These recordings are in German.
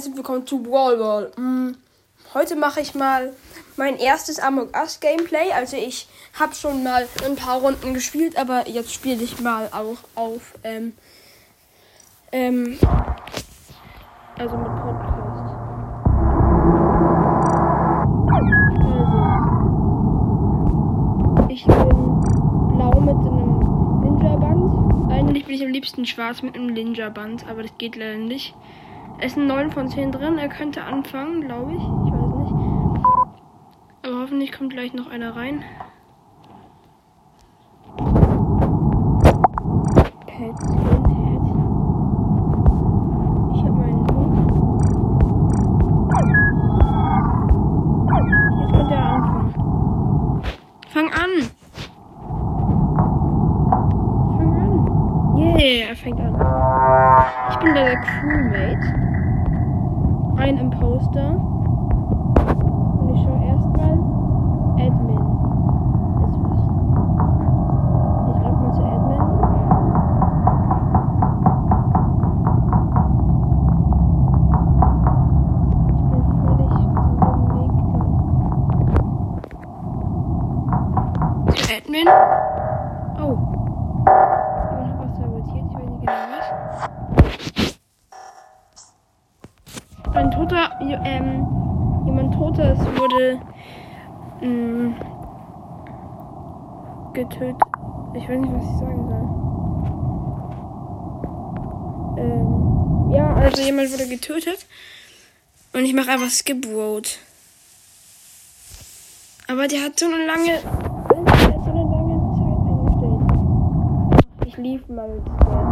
herzlich willkommen zu Wallball. Hm, heute mache ich mal mein erstes Among Us Gameplay. Also ich habe schon mal ein paar Runden gespielt, aber jetzt spiele ich mal auch auf ähm, ähm, also mit Podcast. Also ich bin blau mit einem Ninja-Band. Eigentlich bin ich am liebsten schwarz mit einem Ninja-Band, aber das geht leider nicht. Es sind 9 von 10 drin. Er könnte anfangen, glaube ich. Ich weiß nicht. Aber hoffentlich kommt gleich noch einer rein. Pet, Skin, Head. Ich habe meinen Punkt. Jetzt könnte er anfangen. Fang an! Fang an! Yeah, er fängt an. Da der Crewmate. Ein Imposter. Und ich schaue erstmal. Admin. Ist was. Ich laufe mal zu Admin. Ich bin völlig den dummen Weg. Zu Admin? Wurde mh, getötet. Ich weiß nicht, was ich sagen soll. Ähm, ja, also jemand wurde getötet. Und ich mache einfach Skip Road. Aber der hat so eine lange. So eine lange Zeit eingestellt. Ich lief mal mit der.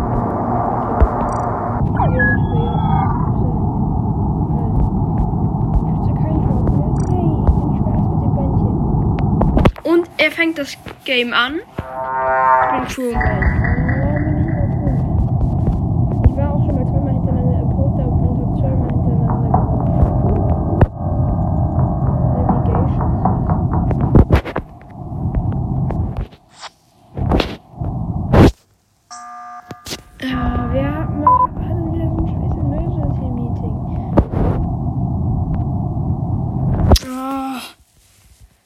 Er fängt das Game an. Ich bin Crewman. Ich war auch schon mal zweimal hintereinander im Poster und habe zweimal hintereinander gewonnen. Navigation. Äh, wer macht, hat denn wieder so ein scheiß Emergency-Meeting? Oh.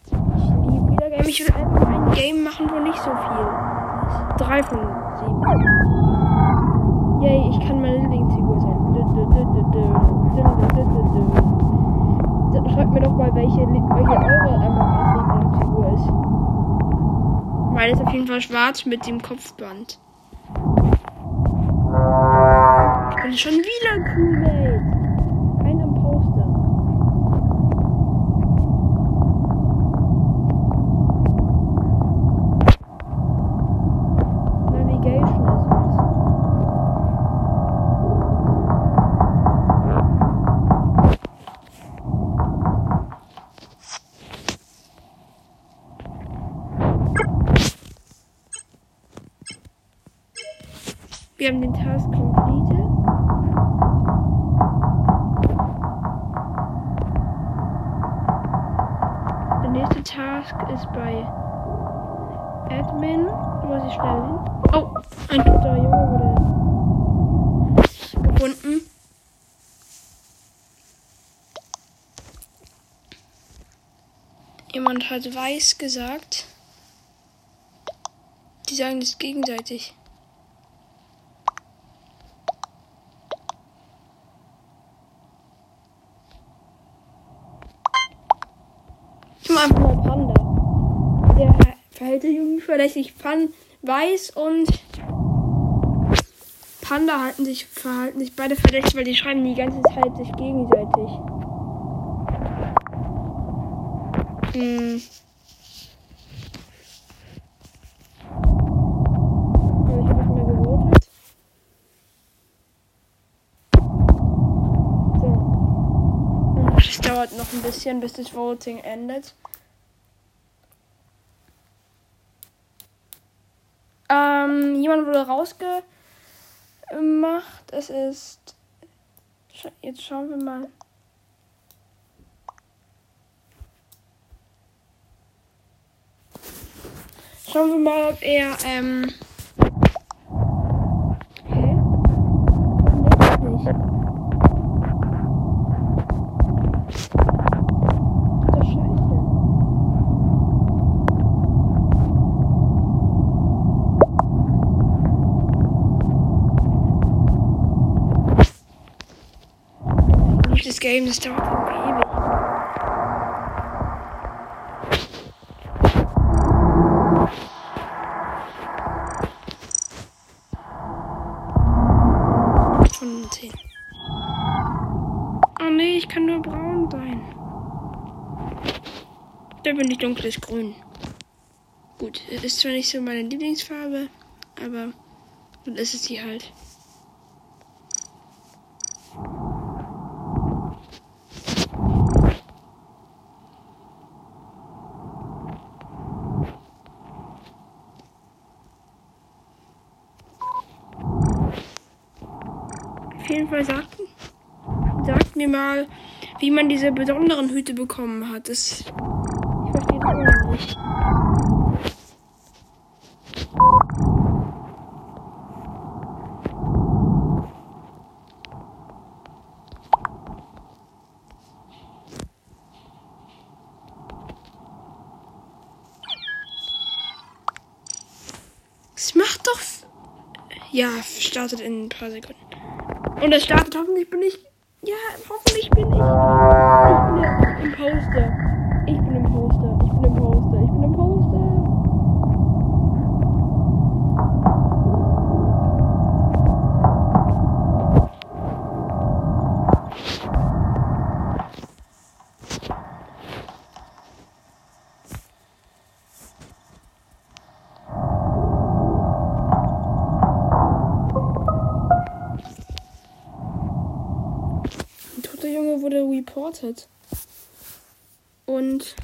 Ich liebe wieder Game. Ich will einfach ein Game machen, wo nicht so viel. Drei von sieben. Yay, ich kann meine Lieblingsfigur sein. Schreibt mir doch mal, welche, welche eure Among Lieblingsfigur ist. Meine ist auf jeden Fall schwarz mit dem Kopfband. Und schon wieder Crewmate. Ein Imposter. Navigation ist was. Wir haben den Task completed. Der nächste Task ist bei Admin. Da muss ich schnell hin. Oh, ein toter Junge wurde gefunden. Jemand hat weiß gesagt. Die sagen das gegenseitig. Ich mach einfach mal Panda. Der sich irgendwie verdächtig. Pan Weiß und Panda halten sich, verhalten sich beide verdächtig, weil die schreiben die ganze Zeit sich gegenseitig. Hm. So. Das dauert noch ein bisschen, bis das Voting endet. Ähm, jemand wurde rausgemacht. Es ist. Jetzt schauen wir mal. Schauen wir mal, ob er. Ähm. Hä? Nee, nicht. durch das Game, das dauert irgendwie ewig. Von 10. Oh nee, ich kann nur braun sein. Da bin ich dunkles Grün. Gut, ist zwar nicht so meine Lieblingsfarbe, aber dann ist es sie halt. Jeden Fall sagt, sagt mir mal, wie man diese besonderen Hüte bekommen hat. Das, ich verstehe das immer nicht. Es macht doch. Ja, startet in ein paar Sekunden. Und es startet, hoffentlich bin ich. Ja, hoffentlich bin ich. Ich bin im Poster. Reported. Und.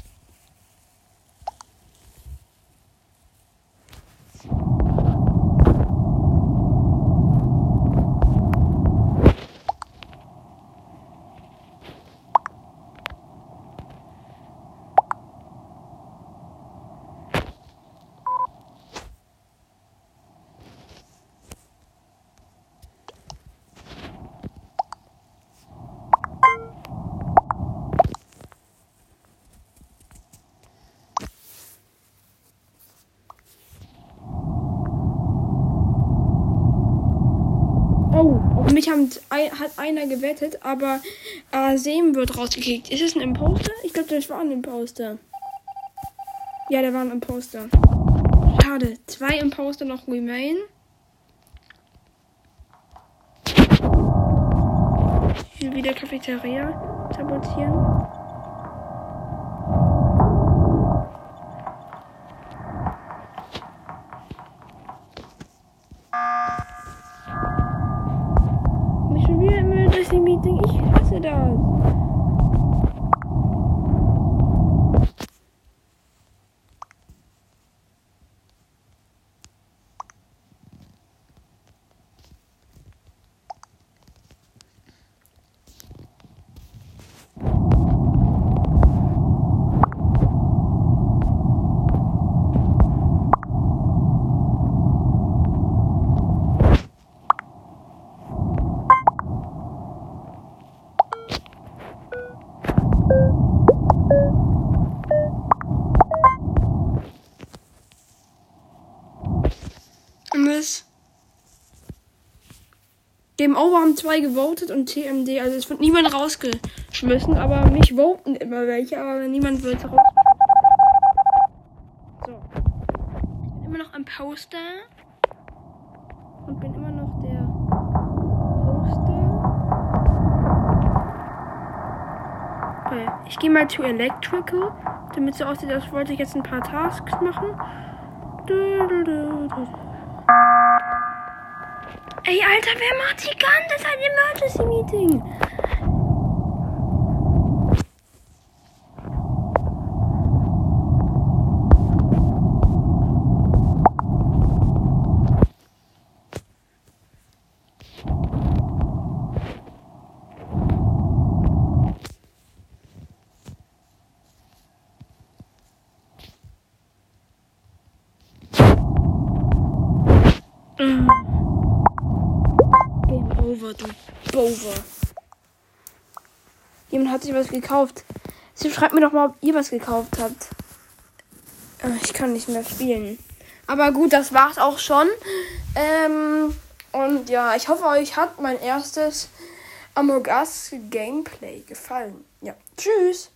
Oh, auf haben, hat einer gewettet, aber Asem wird rausgekickt. Ist es ein Imposter? Ich glaube, das war ein Imposter. Ja, der war ein Imposter. Schade. Zwei Imposter noch remain. Will wieder Cafeteria sabotieren. Mich schon wieder immer durch die Meeting. Ich hasse das. Mist. Game Over haben zwei gewotet und TMD, also es wird niemand rausgeschmissen, aber mich voten immer welche, aber niemand wird raus. So. Ich bin immer noch am Poster. Und bin immer noch der Poster. Okay, ich gehe mal zu Electrical, damit so aussieht, als wollte ich jetzt ein paar Tasks machen. Du, du, du, du. Ey, Alter, wer macht die ganze Zeit Emergency Meeting? Mm. Game over, du Bover. Jemand hat sich was gekauft. Sie schreibt mir doch mal, ob ihr was gekauft habt. Äh, Ich kann nicht mehr spielen. Aber gut, das war's auch schon. Ähm, und ja, ich hoffe, euch hat mein erstes Among Gameplay gefallen. Ja, tschüss.